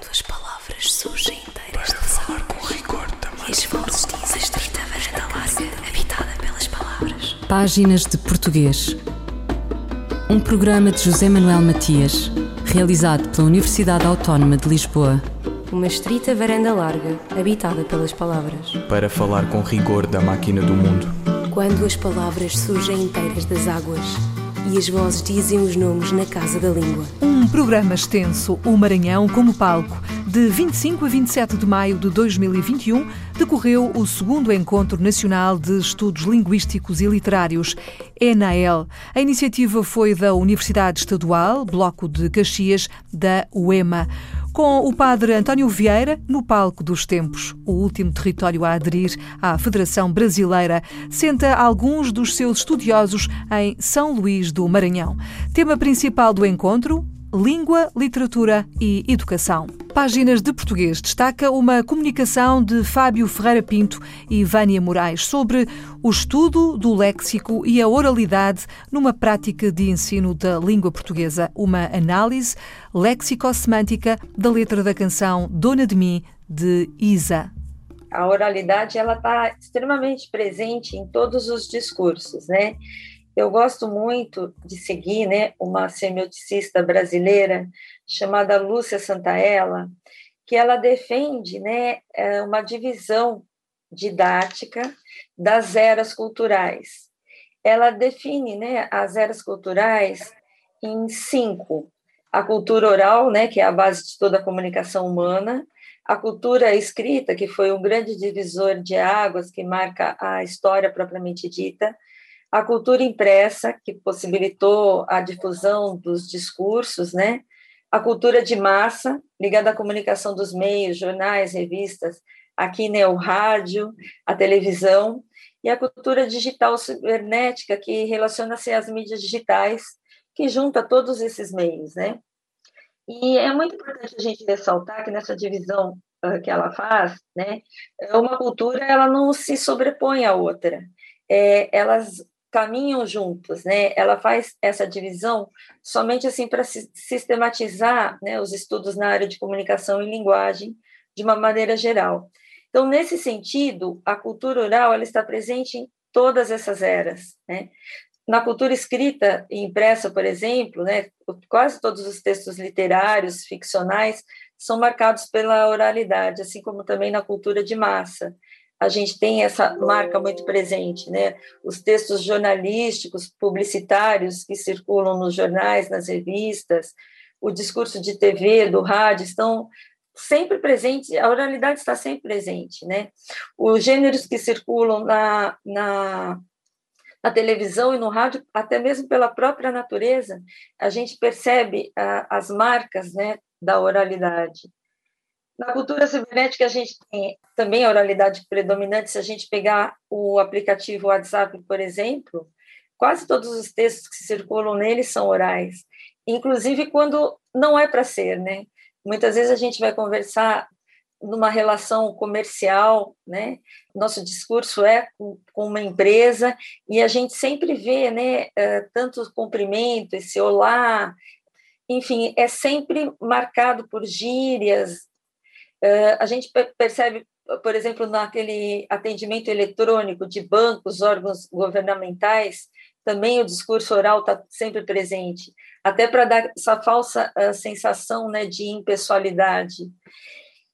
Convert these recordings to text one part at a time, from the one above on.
Quando as palavras surgem inteiras de falar com rigor também. E as vozes dizem estrita varanda larga, habitada pelas palavras. Páginas de Português. Um programa de José Manuel Matias, realizado pela Universidade Autónoma de Lisboa. Uma estrita varanda larga, habitada pelas palavras. Para falar com rigor da máquina do mundo. Quando as palavras surgem inteiras das águas e as vozes dizem os nomes na casa da língua. Um programa extenso, o Maranhão como palco. De 25 a 27 de maio de 2021, decorreu o segundo Encontro Nacional de Estudos Linguísticos e Literários, ENAEL. A iniciativa foi da Universidade Estadual, Bloco de Caxias, da UEMA com o padre António Vieira no palco dos tempos, o último território a aderir à Federação Brasileira, senta alguns dos seus estudiosos em São Luís do Maranhão. Tema principal do encontro: Língua, Literatura e Educação. Páginas de Português destaca uma comunicação de Fábio Ferreira Pinto e Vânia Moraes sobre o estudo do léxico e a oralidade numa prática de ensino da língua portuguesa, uma análise léxico-semântica da letra da canção Dona de Mim, de Isa. A oralidade ela está extremamente presente em todos os discursos, né? Eu gosto muito de seguir né, uma semioticista brasileira chamada Lúcia Santaella, que ela defende né, é, uma divisão didática das eras culturais. Ela define né, as eras culturais em cinco: a cultura oral, né, que é a base de toda a comunicação humana, a cultura escrita, que foi um grande divisor de águas que marca a história propriamente dita, a cultura impressa, que possibilitou a difusão dos discursos, né? A cultura de massa, ligada à comunicação dos meios, jornais, revistas, aqui né, o rádio, a televisão, e a cultura digital cibernética, que relaciona-se às mídias digitais, que junta todos esses meios, né? E é muito importante a gente ressaltar que nessa divisão uh, que ela faz, né, uma cultura ela não se sobrepõe à outra. É, elas caminham juntos, né? Ela faz essa divisão somente assim para sistematizar, né, os estudos na área de comunicação e linguagem de uma maneira geral. Então, nesse sentido, a cultura oral ela está presente em todas essas eras, né? Na cultura escrita e impressa, por exemplo, né, quase todos os textos literários, ficcionais, são marcados pela oralidade, assim como também na cultura de massa a gente tem essa marca muito presente, né? Os textos jornalísticos, publicitários que circulam nos jornais, nas revistas, o discurso de TV, do rádio, estão sempre presentes, a oralidade está sempre presente, né? Os gêneros que circulam na, na, na televisão e no rádio, até mesmo pela própria natureza, a gente percebe a, as marcas, né, da oralidade. Na cultura cibernética, a gente tem também a oralidade predominante. Se a gente pegar o aplicativo WhatsApp, por exemplo, quase todos os textos que circulam nele são orais, inclusive quando não é para ser, né? Muitas vezes a gente vai conversar numa relação comercial, né? Nosso discurso é com, uma empresa e a gente sempre vê, né? Eh, tanto cumprimento, esse olá, enfim, é sempre marcado por gírias, a gente percebe, por exemplo, naquele atendimento eletrônico de bancos, órgãos governamentais, também o discurso oral está sempre presente, até para dar essa falsa sensação né, de impessoalidade.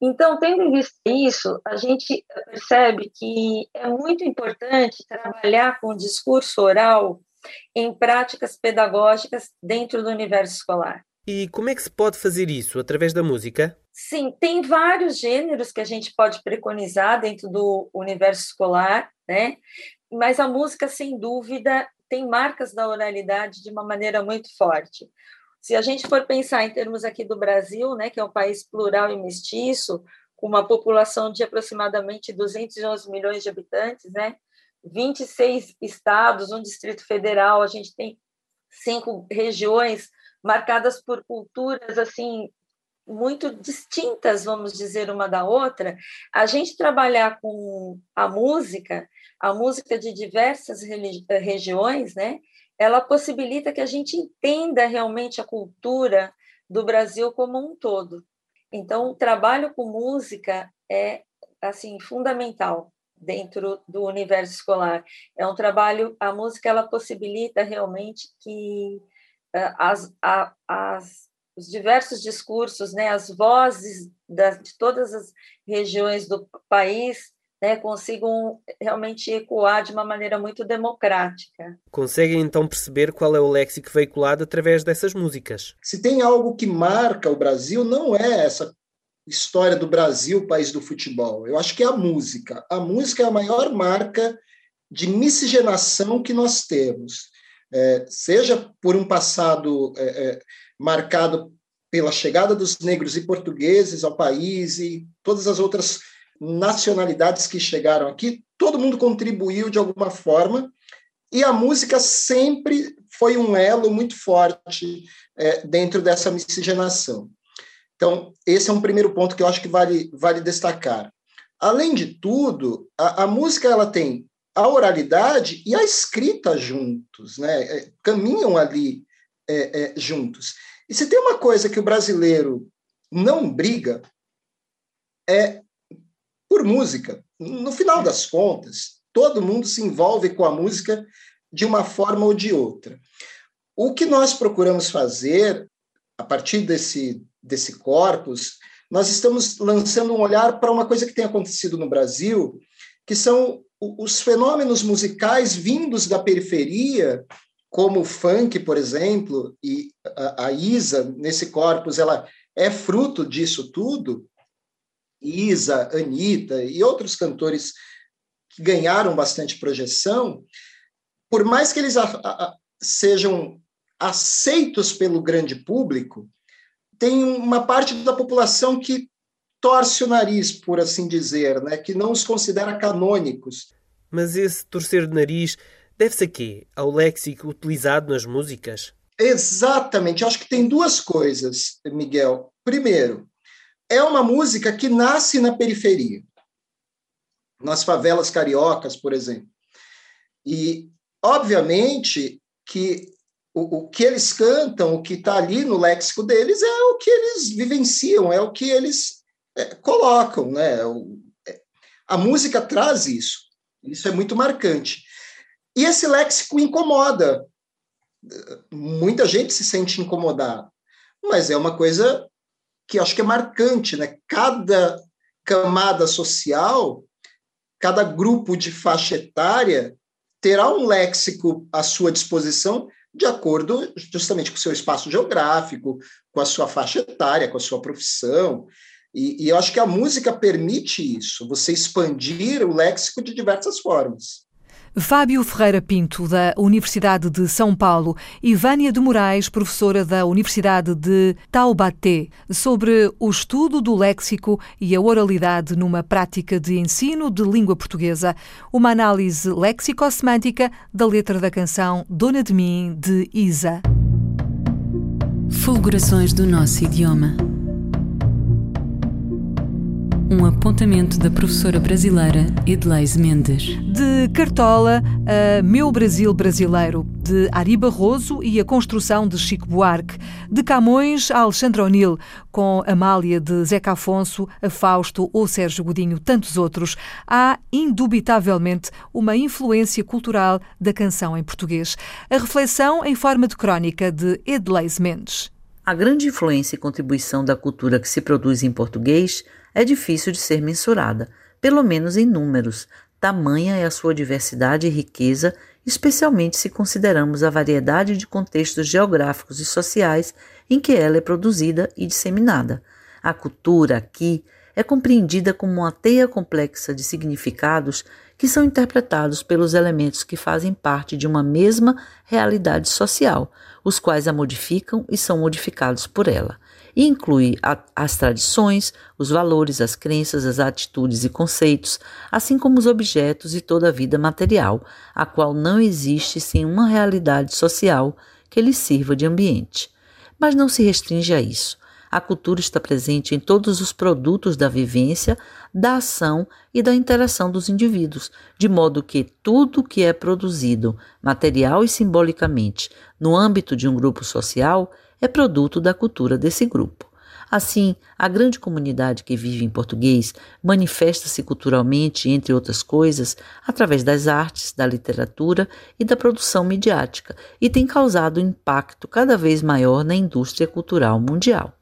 Então, tendo em vista isso, a gente percebe que é muito importante trabalhar com o discurso oral em práticas pedagógicas dentro do universo escolar. E como é que se pode fazer isso? Através da música? Sim, tem vários gêneros que a gente pode preconizar dentro do universo escolar, né? Mas a música, sem dúvida, tem marcas da oralidade de uma maneira muito forte. Se a gente for pensar em termos aqui do Brasil, né, que é um país plural e mestiço, com uma população de aproximadamente 211 milhões de habitantes, né? 26 estados, um distrito federal, a gente tem cinco regiões marcadas por culturas assim muito distintas, vamos dizer, uma da outra, a gente trabalhar com a música, a música de diversas regiões, né? Ela possibilita que a gente entenda realmente a cultura do Brasil como um todo. Então, o trabalho com música é assim fundamental dentro do universo escolar. É um trabalho, a música ela possibilita realmente que uh, as, as, os diversos discursos, né, as vozes da, de todas as regiões do país né, consigam realmente ecoar de uma maneira muito democrática. Conseguem então perceber qual é o léxico veiculado através dessas músicas? Se tem algo que marca o Brasil, não é essa história do Brasil, país do futebol. Eu acho que é a música. A música é a maior marca de miscigenação que nós temos. É, seja por um passado é, é, marcado pela chegada dos negros e portugueses ao país e todas as outras nacionalidades que chegaram aqui, todo mundo contribuiu de alguma forma e a música sempre foi um elo muito forte é, dentro dessa miscigenação. Então, esse é um primeiro ponto que eu acho que vale, vale destacar. Além de tudo, a, a música ela tem a oralidade e a escrita juntos, né? É, caminham ali é, é, juntos. E se tem uma coisa que o brasileiro não briga, é por música. No final das contas, todo mundo se envolve com a música de uma forma ou de outra. O que nós procuramos fazer, a partir desse desse corpus, nós estamos lançando um olhar para uma coisa que tem acontecido no Brasil, que são os fenômenos musicais vindos da periferia, como o funk, por exemplo, e a, a Isa, nesse corpus, ela é fruto disso tudo. Isa, Anitta e outros cantores que ganharam bastante projeção, por mais que eles a, a, sejam aceitos pelo grande público, tem uma parte da população que torce o nariz, por assim dizer, né? que não os considera canônicos. Mas esse torcer de nariz deve-se a quê? Ao léxico utilizado nas músicas? Exatamente. Acho que tem duas coisas, Miguel. Primeiro, é uma música que nasce na periferia, nas favelas cariocas, por exemplo. E, obviamente, que o, o que eles cantam, o que está ali no léxico deles é o que eles vivenciam, é o que eles é, colocam, né? O, é, a música traz isso, isso é muito marcante. E esse léxico incomoda. Muita gente se sente incomodada, mas é uma coisa que acho que é marcante, né? Cada camada social, cada grupo de faixa etária terá um léxico à sua disposição de acordo justamente com o seu espaço geográfico, com a sua faixa etária, com a sua profissão. E, e eu acho que a música permite isso, você expandir o léxico de diversas formas. Fábio Ferreira Pinto, da Universidade de São Paulo, e Vânia de Moraes, professora da Universidade de Taubaté, sobre o estudo do léxico e a oralidade numa prática de ensino de língua portuguesa, uma análise léxico-semântica da letra da canção Dona de Mim, de Isa. Fulgurações do nosso idioma. Um apontamento da professora brasileira Edleise Mendes. De Cartola a Meu Brasil Brasileiro, de Ari Barroso e a construção de Chico Buarque. De Camões a Alexandre O'Neill, com Amália de Zeca Afonso, a Fausto ou Sérgio Godinho, tantos outros. Há, indubitavelmente, uma influência cultural da canção em português. A reflexão em forma de crónica de Edleise Mendes. A grande influência e contribuição da cultura que se produz em português é difícil de ser mensurada, pelo menos em números, tamanha é a sua diversidade e riqueza, especialmente se consideramos a variedade de contextos geográficos e sociais em que ela é produzida e disseminada. A cultura aqui é compreendida como uma teia complexa de significados que são interpretados pelos elementos que fazem parte de uma mesma realidade social, os quais a modificam e são modificados por ela e inclui a, as tradições, os valores, as crenças, as atitudes e conceitos, assim como os objetos e toda a vida material, a qual não existe sem uma realidade social que lhe sirva de ambiente. Mas não se restringe a isso. A cultura está presente em todos os produtos da vivência, da ação e da interação dos indivíduos, de modo que tudo que é produzido, material e simbolicamente, no âmbito de um grupo social, é produto da cultura desse grupo. Assim, a grande comunidade que vive em português manifesta-se culturalmente, entre outras coisas, através das artes, da literatura e da produção midiática, e tem causado um impacto cada vez maior na indústria cultural mundial.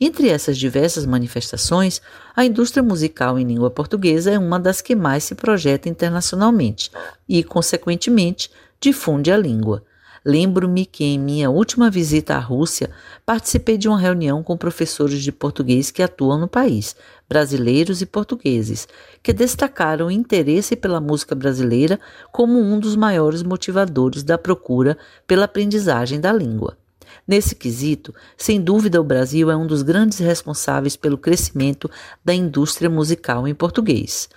Entre essas diversas manifestações, a indústria musical em língua portuguesa é uma das que mais se projeta internacionalmente e, consequentemente, difunde a língua. Lembro-me que em minha última visita à Rússia participei de uma reunião com professores de português que atuam no país, brasileiros e portugueses, que destacaram o interesse pela música brasileira como um dos maiores motivadores da procura pela aprendizagem da língua. Nesse quesito, sem dúvida, o Brasil é um dos grandes responsáveis pelo crescimento da indústria musical em português.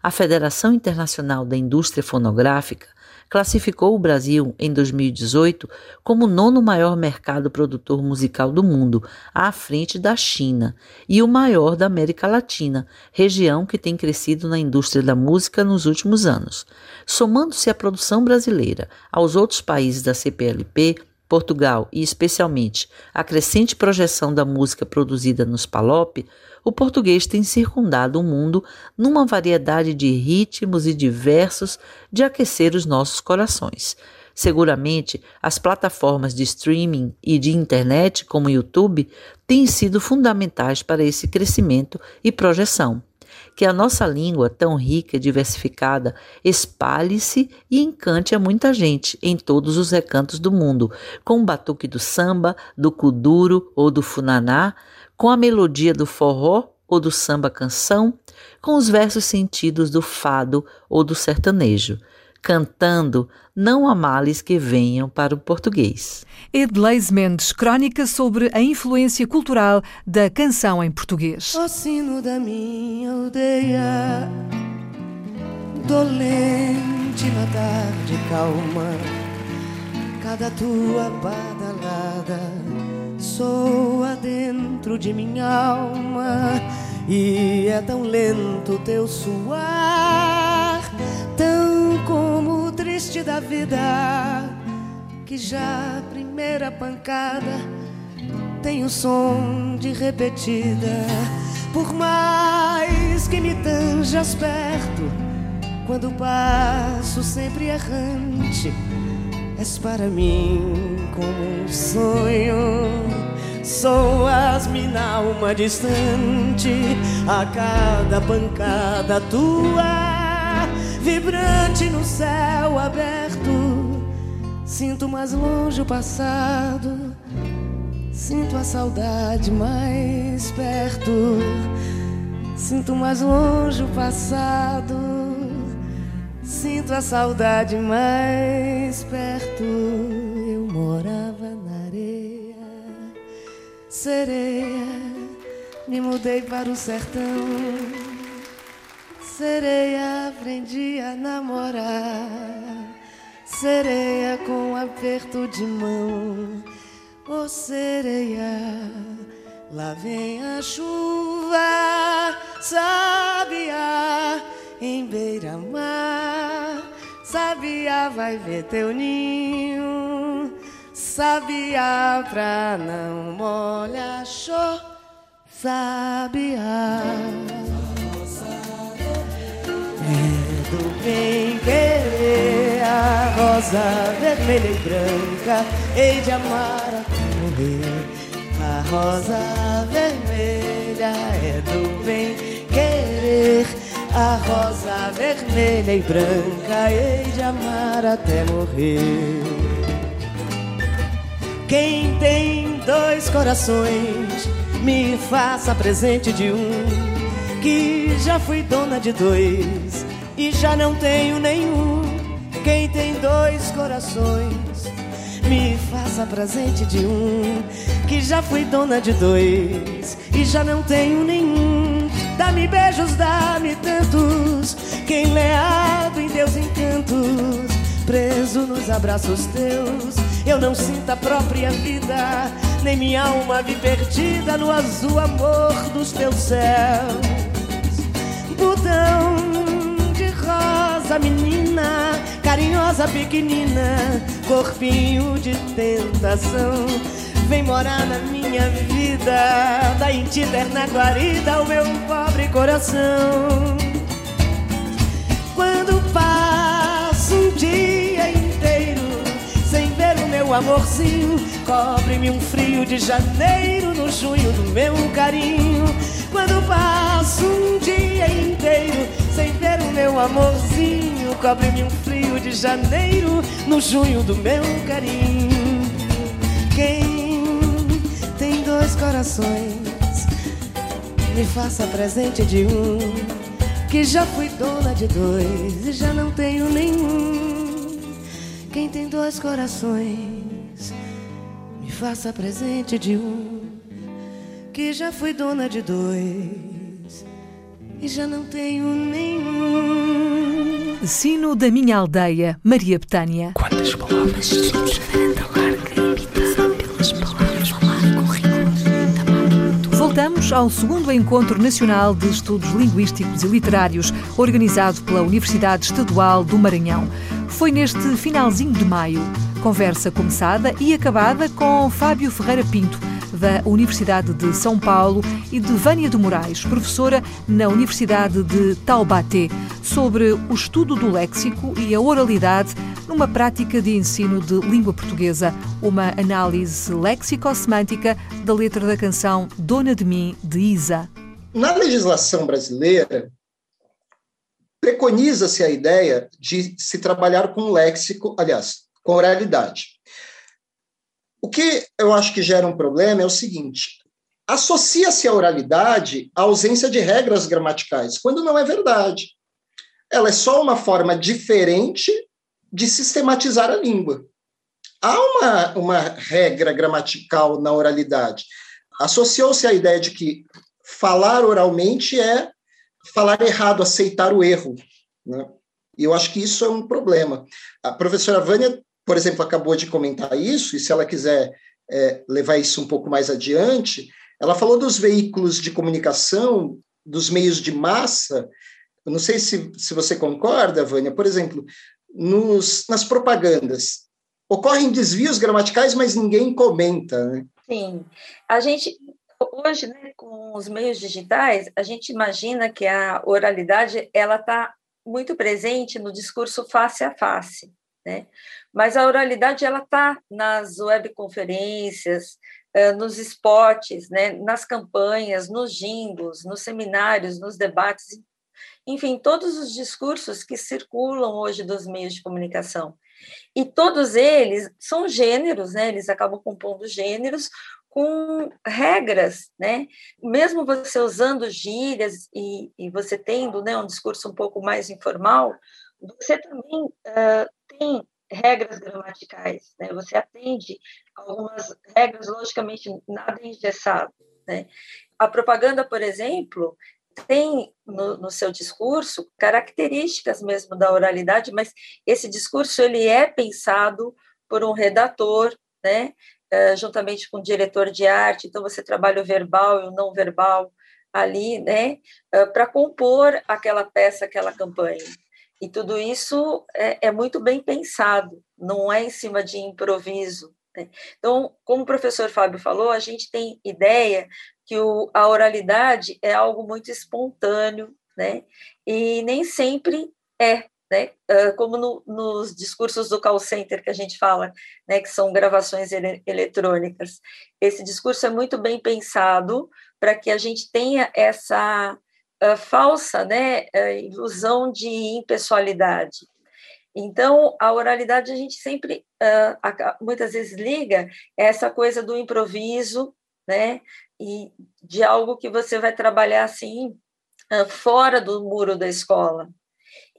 A Federação Internacional da Indústria Fonográfica classificou o Brasil em 2018 como o nono maior mercado produtor musical do mundo, à frente da China, e o maior da América Latina, região que tem crescido na indústria da música nos últimos anos. Somando-se a produção brasileira aos outros países da CPLP, Portugal e especialmente a crescente projeção da música produzida nos Palop, o português tem circundado o mundo numa variedade de ritmos e diversos de aquecer os nossos corações. Seguramente, as plataformas de streaming e de internet, como o YouTube, têm sido fundamentais para esse crescimento e projeção que a nossa língua, tão rica e diversificada, espalhe-se e encante a muita gente em todos os recantos do mundo, com o batuque do samba, do kuduro ou do funaná, com a melodia do forró ou do samba canção, com os versos sentidos do fado ou do sertanejo cantando Não há males que venham para o português. Edleis Mendes, crónica sobre a influência cultural da canção em português. O sino da minha aldeia, dolente na tarde calma, cada tua badalada soa dentro de minha alma, e é tão lento teu suar, triste da vida, que já a primeira pancada tem o som de repetida. Por mais que me tanjas perto, quando passo sempre errante, és para mim como um sonho. Soas-me na alma distante a cada pancada tua vibrante no céu aberto. Sinto mais longe o passado, sinto a saudade mais perto. Sinto mais longe o passado, sinto a saudade mais perto. Eu morava na areia, sereia, me mudei para o sertão Sereia, aprendi a namorar. Sereia com aperto de mão. Ô oh, sereia, lá vem a chuva. Sabia em beira-mar. Sabia vai ver teu ninho. Sabia pra não molhar, show. Sabia. Do bem querer a rosa vermelha e branca Hei de amar até morrer. A rosa vermelha é do bem querer. A rosa vermelha e branca Hei de amar até morrer. Quem tem dois corações Me faça presente de um que já fui dona de dois e já não tenho nenhum. Quem tem dois corações, me faça presente de um. Que já fui dona de dois e já não tenho nenhum. Dá-me beijos, dá-me tantos. Quem leado em teus encantos, preso nos abraços teus, eu não sinto a própria vida, nem minha alma vi perdida no azul amor dos teus céus botão de rosa, menina, carinhosa, pequenina, corpinho de tentação. vem morar na minha vida, da eterna guarida o meu pobre coração. Meu amorzinho, cobre-me um frio de janeiro no junho do meu carinho. Quando passo um dia inteiro sem ver o meu amorzinho, cobre-me um frio de janeiro no junho do meu carinho. Quem tem dois corações, me faça presente de um. Que já fui dona de dois e já não tenho nenhum. Quem tem dois corações, faça presente de um. Que já fui dona de dois e já não tenho nenhum. Sino da minha aldeia, Maria Betânia. Quantas palavras Voltamos ao segundo Encontro Nacional de Estudos Linguísticos e Literários, organizado pela Universidade Estadual do Maranhão. Foi neste finalzinho de maio. Conversa começada e acabada com Fábio Ferreira Pinto, da Universidade de São Paulo, e de Vânia de Moraes, professora na Universidade de Taubaté, sobre o estudo do léxico e a oralidade numa prática de ensino de língua portuguesa, uma análise léxico-semântica da letra da canção Dona de Mim, de Isa. Na legislação brasileira, preconiza-se a ideia de se trabalhar com léxico, aliás, com oralidade. O que eu acho que gera um problema é o seguinte: associa-se a oralidade à ausência de regras gramaticais, quando não é verdade. Ela é só uma forma diferente de sistematizar a língua. Há uma, uma regra gramatical na oralidade. Associou-se a ideia de que falar oralmente é falar errado, aceitar o erro. Né? E eu acho que isso é um problema. A professora Vânia, por exemplo, acabou de comentar isso, e se ela quiser é, levar isso um pouco mais adiante, ela falou dos veículos de comunicação, dos meios de massa. Eu não sei se, se você concorda, Vânia. Por exemplo, nos, nas propagandas. Ocorrem desvios gramaticais, mas ninguém comenta. Né? Sim. A gente, hoje, né, com os meios digitais, a gente imagina que a oralidade ela está muito presente no discurso face a face. Né? Mas a oralidade ela está nas webconferências, nos spots, né? nas campanhas, nos jingles, nos seminários, nos debates, enfim, todos os discursos que circulam hoje dos meios de comunicação. E todos eles são gêneros, né? Eles acabam compondo gêneros com regras, né? Mesmo você usando gírias e, e você tendo né, um discurso um pouco mais informal, você também uh, tem regras gramaticais, né? Você atende algumas regras, logicamente, nada engessado, né? A propaganda, por exemplo, tem no, no, seu discurso características mesmo da oralidade, mas esse discurso ele é pensado por um redator, né, uh, juntamente com o diretor de arte. Então você trabalha o verbal e o não verbal ali, né, eh, para compor aquela peça, aquela campanha. E tudo isso é, é muito bem pensado, não é em cima de improviso. Né? Então, como o professor Fábio falou, a gente tem ideia que o, a oralidade é algo muito espontâneo, né? E nem sempre é, né? Uh, como no, nos discursos do call center que a gente fala, né? Que são gravações ele, eletrônicas. Esse discurso é muito bem pensado para que a gente tenha essa uh, falsa, né? Uh, ilusão de impessoalidade. Então, a oralidade a gente sempre, muitas vezes liga essa coisa do improviso, né? e de algo que você vai trabalhar assim fora do muro da escola.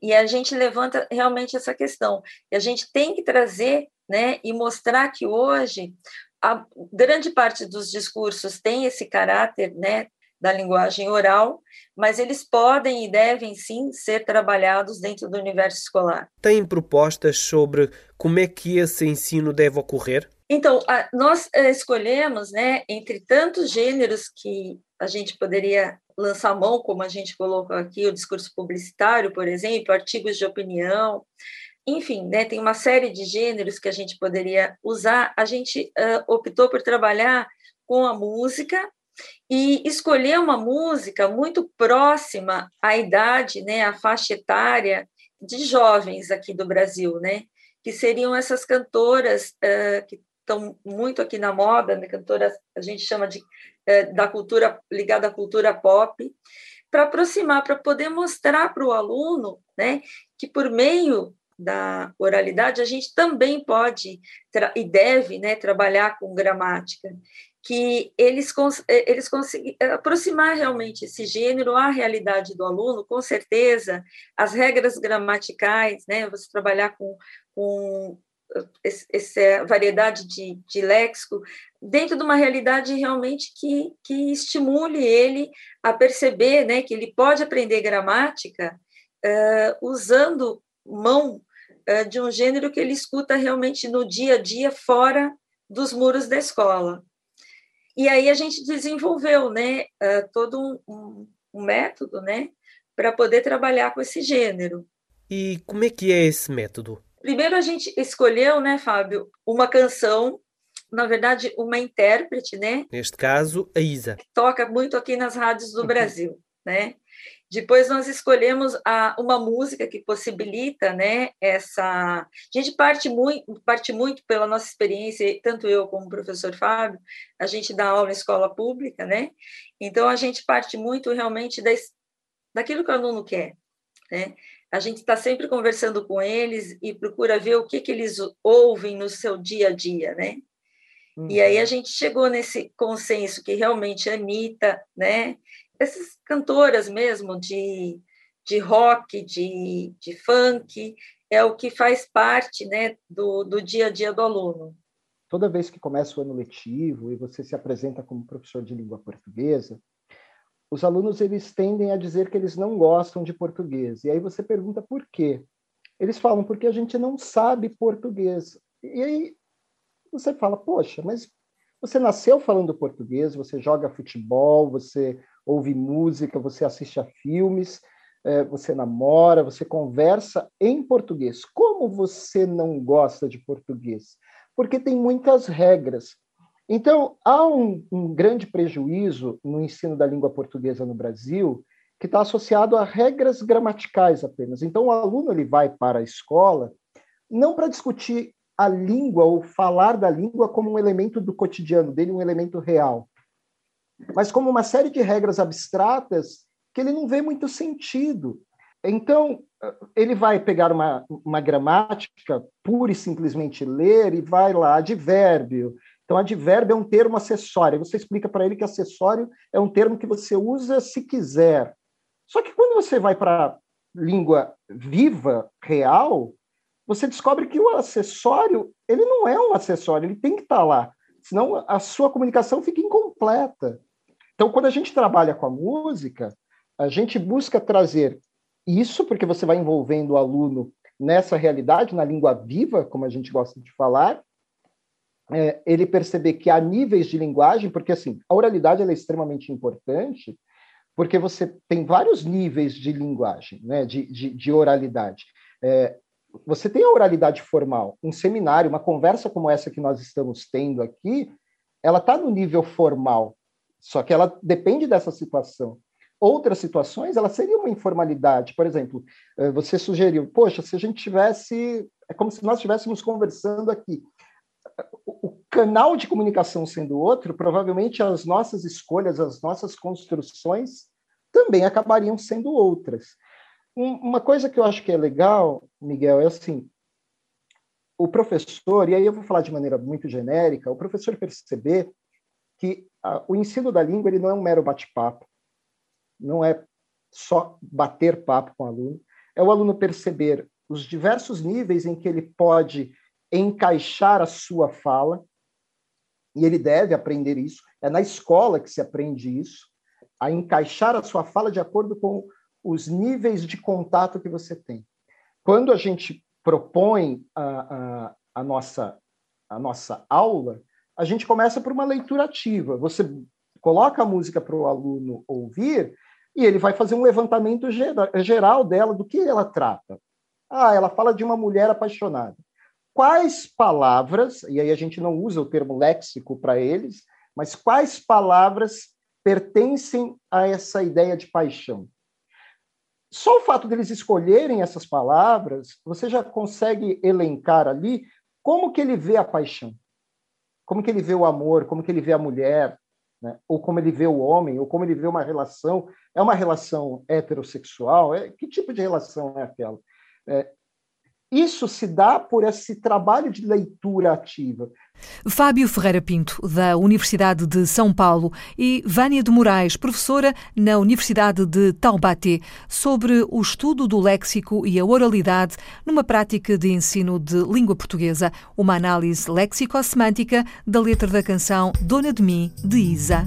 E a gente levanta realmente essa questão. E a gente tem que trazer, né, e mostrar que hoje a grande parte dos discursos tem esse caráter, né, da linguagem oral, mas eles podem e devem sim ser trabalhados dentro do universo escolar. Tem propostas sobre como é que esse ensino deve ocorrer? Então, nós eh, escolhemos, né, entre tantos gêneros que a gente poderia lançar mão, como a gente colocou aqui, o discurso publicitário, por exemplo, artigos de opinião, enfim, né, tem uma série de gêneros que a gente poderia usar. A gente uh, optou por trabalhar com a música e escolher uma música muito próxima à idade, né, à faixa etária de jovens aqui do Brasil, né, que seriam essas cantoras uh, que estão muito aqui na moda, né, cantoras a gente chama de uh, da cultura ligada à cultura pop, para aproximar, para poder mostrar para o aluno, né, que por meio da oralidade a gente também pode e deve, né, trabalhar com gramática que eles, eh, eles conseguem eh, aproximar realmente esse gênero à realidade do aluno, com certeza, as regras gramaticais, né, você trabalhar com, com essa variedade de, de léxico, dentro de uma realidade realmente que, que estimule ele a perceber né, que ele pode aprender gramática uh, usando mão uh, de um gênero que ele escuta realmente no dia a dia, fora dos muros da escola. E aí a gente desenvolveu né, uh, todo um, um, um método né, para poder trabalhar com esse gênero. E como é que é esse método? Primeiro a gente escolheu, né, Fábio, uma canção, na verdade, uma intérprete, né? Neste caso, a Isa. Que toca muito aqui nas rádios do Brasil, né? Depois nós escolhemos a, uma música que possibilita, né, essa... A gente parte muito, parte muito pela nossa experiência, tanto eu como o professor Fábio, a gente dá aula em escola pública, né? Então, a gente parte muito realmente das, daquilo que o aluno quer, né? A gente está sempre conversando com eles e procura ver o que, que eles ouvem no seu dia a dia, né? Uhum. E aí a uhum. gente chegou nesse consenso que realmente a Anitta, né? Essas cantoras mesmo de, de rock, de, de funk, é o que faz parte né, do, do dia a dia do aluno. Toda vez que começa o ano letivo e você se apresenta como professor de língua portuguesa, os alunos eles tendem a dizer que eles não gostam de português. E aí você pergunta por quê? Eles falam porque a gente não sabe português. E aí você fala, poxa, mas você nasceu falando português, você joga futebol, você ouve música, você assiste a filmes, é, você namora, você conversa em português. Como você não gosta de português? Porque tem muitas regras. Então, há um, um grande prejuízo no ensino da língua portuguesa no Brasil, que está associado a regras gramaticais apenas. Então, o aluno ele vai para a escola não para discutir a língua ou falar da língua como um elemento do cotidiano dele, um elemento real mas como uma série de regras abstratas que ele não vê muito sentido. Então, ele vai pegar uma, uma gramática, pura e simplesmente ler, e vai lá, advérbio. Então, advérbio é um termo acessório. Você explica para ele que acessório é um termo que você usa se quiser. Só que quando você vai para língua viva, real, você descobre que o acessório, ele não é um acessório, ele tem que estar tá lá. Senão a sua comunicação fica incompleta. Então, quando a gente trabalha com a música, a gente busca trazer isso, porque você vai envolvendo o aluno nessa realidade, na língua viva, como a gente gosta de falar, é, ele perceber que há níveis de linguagem, porque assim, a oralidade é extremamente importante, porque você tem vários níveis de linguagem, né, de, de, de oralidade. É, você tem a oralidade formal, um seminário, uma conversa como essa que nós estamos tendo aqui, ela está no nível formal, só que ela depende dessa situação. Outras situações, ela seria uma informalidade. Por exemplo, eh, você sugeriu, poxa, se a gente tivesse, é como se nós estivéssemos conversando aqui. O canal de comunicação sendo outro, provavelmente as nossas escolhas, as nossas construções também acabariam sendo outras. Uma coisa que eu acho que é legal, Miguel, é assim: o professor, e aí eu vou falar de maneira muito genérica, o professor perceber que a, o ensino da língua ele não é um mero bate-papo, não é só bater papo com o aluno, é o aluno perceber os diversos níveis em que ele pode encaixar a sua fala, e ele deve aprender isso, é na escola que se aprende isso, a encaixar a sua fala de acordo com os níveis de contato que você tem. Quando a gente propõe a, a, a nossa, a nossa aula, a gente começa por uma leitura ativa. Você coloca a música para o aluno ouvir e ele vai fazer um levantamento geral dela, do que ela trata. Ah, ela fala de uma mulher apaixonada. Quais palavras, e aí a gente não usa o termo léxico para eles, mas quais palavras pertencem a essa ideia de paixão? Só o fato deles escolherem essas palavras, você já consegue elencar ali como que ele vê a paixão, como que ele vê o amor, como que ele vê a mulher, né? ou como ele vê o homem, ou como ele vê uma relação. É uma relação heterossexual? É, que tipo de relação é aquela? É, isso se dá por esse trabalho de leitura ativa. Fábio Ferreira Pinto, da Universidade de São Paulo, e Vânia de Moraes, professora na Universidade de Taubaté, sobre o estudo do léxico e a oralidade numa prática de ensino de língua portuguesa, uma análise léxico-semântica da letra da canção Dona de Mim, de Isa.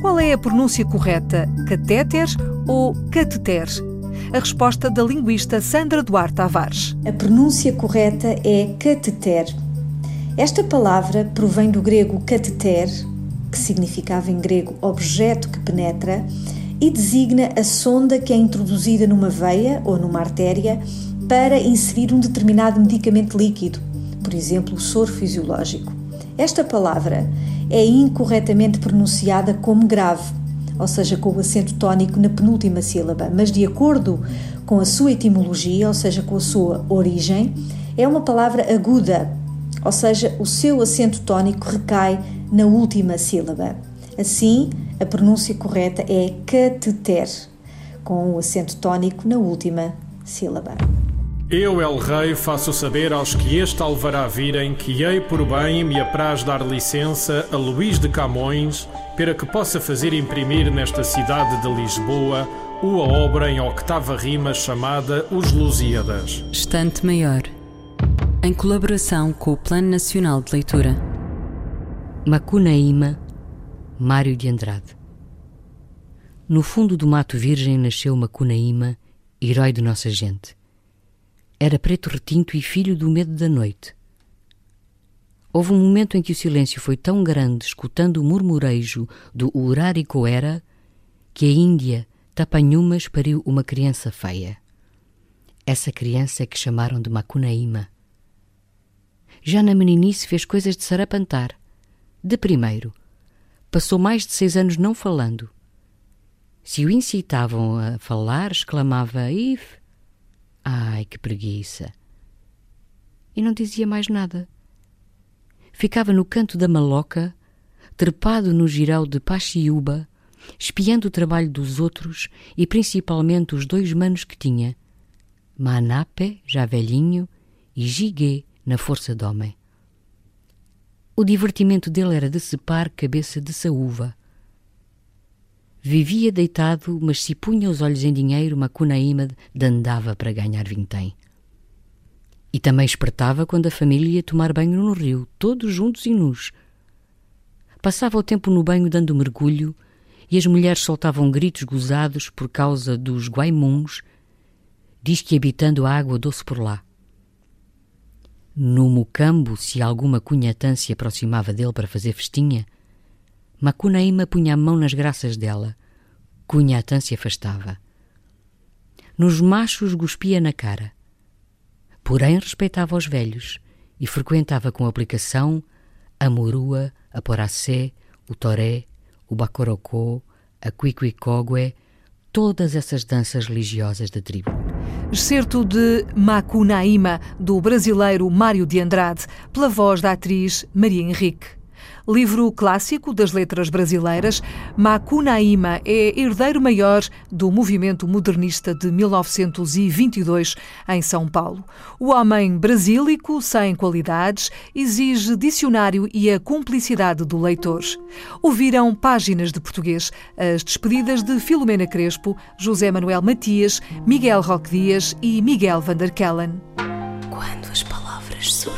Qual é a pronúncia correta, catéter ou cateter? A resposta da linguista Sandra Duarte Tavares. A pronúncia correta é cateter. Esta palavra provém do grego cateter, que significava em grego objeto que penetra, e designa a sonda que é introduzida numa veia ou numa artéria para inserir um determinado medicamento líquido, por exemplo, o soro fisiológico. Esta palavra é incorretamente pronunciada como grave, ou seja, com o acento tónico na penúltima sílaba, mas de acordo com a sua etimologia, ou seja, com a sua origem, é uma palavra aguda, ou seja, o seu acento tónico recai na última sílaba. Assim, a pronúncia correta é cateter, com o acento tónico na última sílaba. Eu, El Rei, faço saber aos que este alvará virem que hei por bem me apraz dar licença a Luís de Camões para que possa fazer imprimir nesta cidade de Lisboa uma obra em octava rima chamada Os Lusíadas. Estante Maior, em colaboração com o Plano Nacional de Leitura. Macunaíma, Mário de Andrade. No fundo do mato virgem nasceu Macunaíma, herói de nossa gente. Era preto retinto e filho do medo da noite. Houve um momento em que o silêncio foi tão grande, escutando o murmurejo do Uraricoera, que a Índia, Tapanhumas, pariu uma criança feia. Essa criança é que chamaram de Macunaíma. Já na meninice fez coisas de sarapantar. De primeiro, passou mais de seis anos não falando. Se o incitavam a falar, exclamava If, Ai, que preguiça! E não dizia mais nada. Ficava no canto da maloca, trepado no giral de Pachiúba, espiando o trabalho dos outros e principalmente os dois manos que tinha, Manape, já velhinho, e Giguê, na força de homem. O divertimento dele era decepar cabeça de saúva, Vivia deitado, mas se punha os olhos em dinheiro, Macunaíma dandava para ganhar vintém. E também espertava quando a família ia tomar banho no rio, todos juntos e nus. Passava o tempo no banho dando mergulho, e as mulheres soltavam gritos gozados por causa dos guaimuns, diz que habitando a água doce por lá. No mocambo, se alguma cunhatã se aproximava dele para fazer festinha, Macunaíma punha a mão nas graças dela. Cunhatã se afastava. Nos machos cuspia na cara. Porém respeitava os velhos e frequentava com aplicação a morua, a poracé, o toré, o bacorocó, a cuicuicógue, todas essas danças religiosas da tribo. Excerto de Macunaíma, do brasileiro Mário de Andrade, pela voz da atriz Maria Henrique. Livro clássico das letras brasileiras, Macunaíma é herdeiro maior do movimento modernista de 1922 em São Paulo. O homem brasílico, sem qualidades, exige dicionário e a cumplicidade do leitor. Ouviram páginas de português, as despedidas de Filomena Crespo, José Manuel Matias, Miguel Roque Dias e Miguel Vanderkellen. Quando as palavras surgem